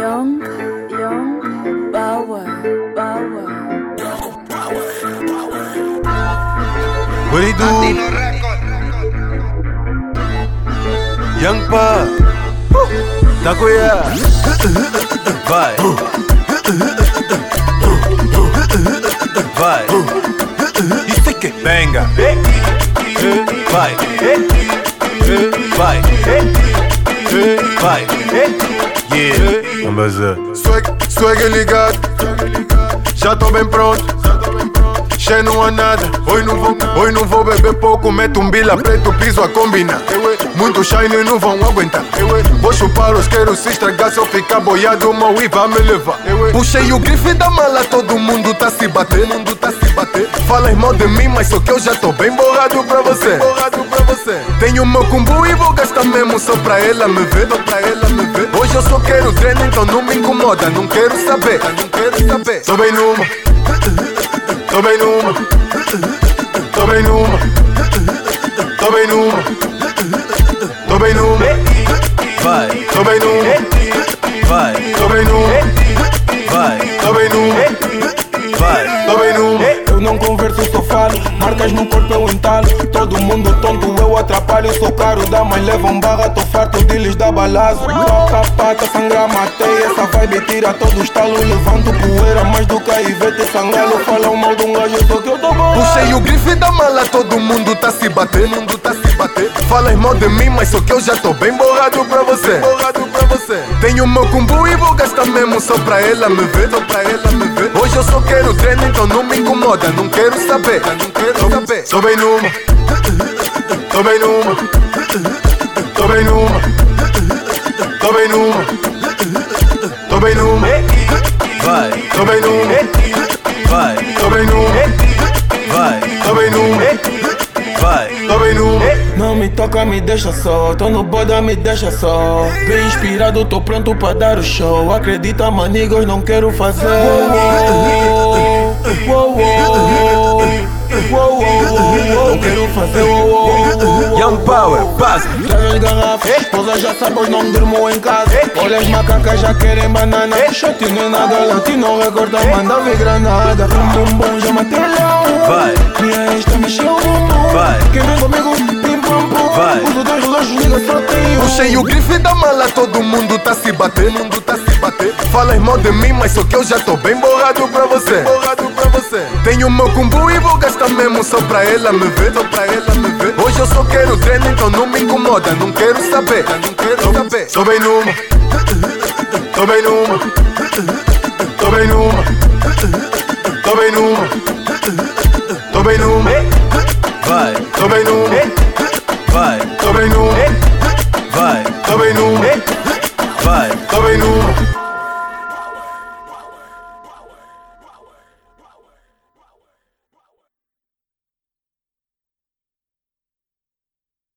Young, young, power, power. What he do? Young Pa. Takoya Vai Vai Isso é que Venga Vai Vai Vai Yeah Ambaza Swag, swag ligado, já tô bem pronto. Cheio não há nada, hoje não vou, hoje não vou beber pouco. Meto um bila preto, piso a combinar. Muito shine não vão aguentar. Vou chupar os quero se estragar. Se eu ficar boiado, uma Wii vai me levar. Puxei o grife da mala, todo mundo tá se bater. Mundo tá se bater. Falas mal de mim, mas só que eu já tô bem borrado pra você. Borrado pra você. Tenho meu combo e vou gastar mesmo só pra ela me ver. Só pra ela me ver. Hoje eu só quero treino, então não me incomoda. Não quero saber, não quero saber. Tô bem numa. Tô bem numa. Tô bem numa. Tô bem numa. Tô bem numa. Vai Tô bem numa. Vai Tô bem numa. Vai Tô bem numa. Vai Tô bem numa. Eu não converso, só falo. Marcas no corpo eu entalo. Todo mundo eu. Sou caro, dá, mas levam barra. Tô farto de lhes dar balazo. Toca pata, sangra, matei. Essa vibe tira todo o estalo. Levanto poeira, mais do que Ivete Sangalo. Falam mal de um gajo, só que eu tô bom. Puxei o grife da mala, todo mundo tá se bater, mundo tá se bater. Falas mal de mim, mas só que eu já tô bem borrado pra você. Borrado pra você. Tenho meu combo e vou gastar mesmo só pra ela me ver, só pra ela me ver. Hoje eu só quero treino, então não me incomoda, não quero saber, não quero saber. Tô bem numa, tô bem numa, tô bem numa, tô bem numa, tô bem numa, Vai. Tô bem numa, Vai. Tô bem numa, Vai. Tô bem numa, Vai. Tô bem numa. Não me toca, me deixa só. Tô no boda, me deixa só. Bem inspirado, tô pronto pra dar o show. Acredita, manigos, não quero fazer. Uou, uou, quero fazer. Young Power Passa Traz as garrafas, esposa já sabe, hoje não durmo em casa. Olha as macacas, já querem banana. Nem nada, latino recorda, manda ver granada. Bum bum bum, já matei leão. Vai. Minha ex tá mexendo o bumbum. Vai. Quem vem comigo, pim pum pum. Vai. Uso dois relógios, liga, só tem um. Puxei o grife da mala, todo mundo tá se bater, mundo tá se bater. Falas mal de mim, mas só que eu já tô bem borrado pra você. Borrado pra você. Tenho meu combo e vou gastar mesmo só pra ela me ver, só pra ela me ver. Hoje eu só quero treino, então não me incomoda, não quero saber, não quero saber. Tô bem numa, tô bem numa, tô bem numa, tô bem numa, tô bem numa, Vai. Tô bem numa, Vai. Tô bem numa, Vai. Tô bem numa, Vai. Tô bem numa.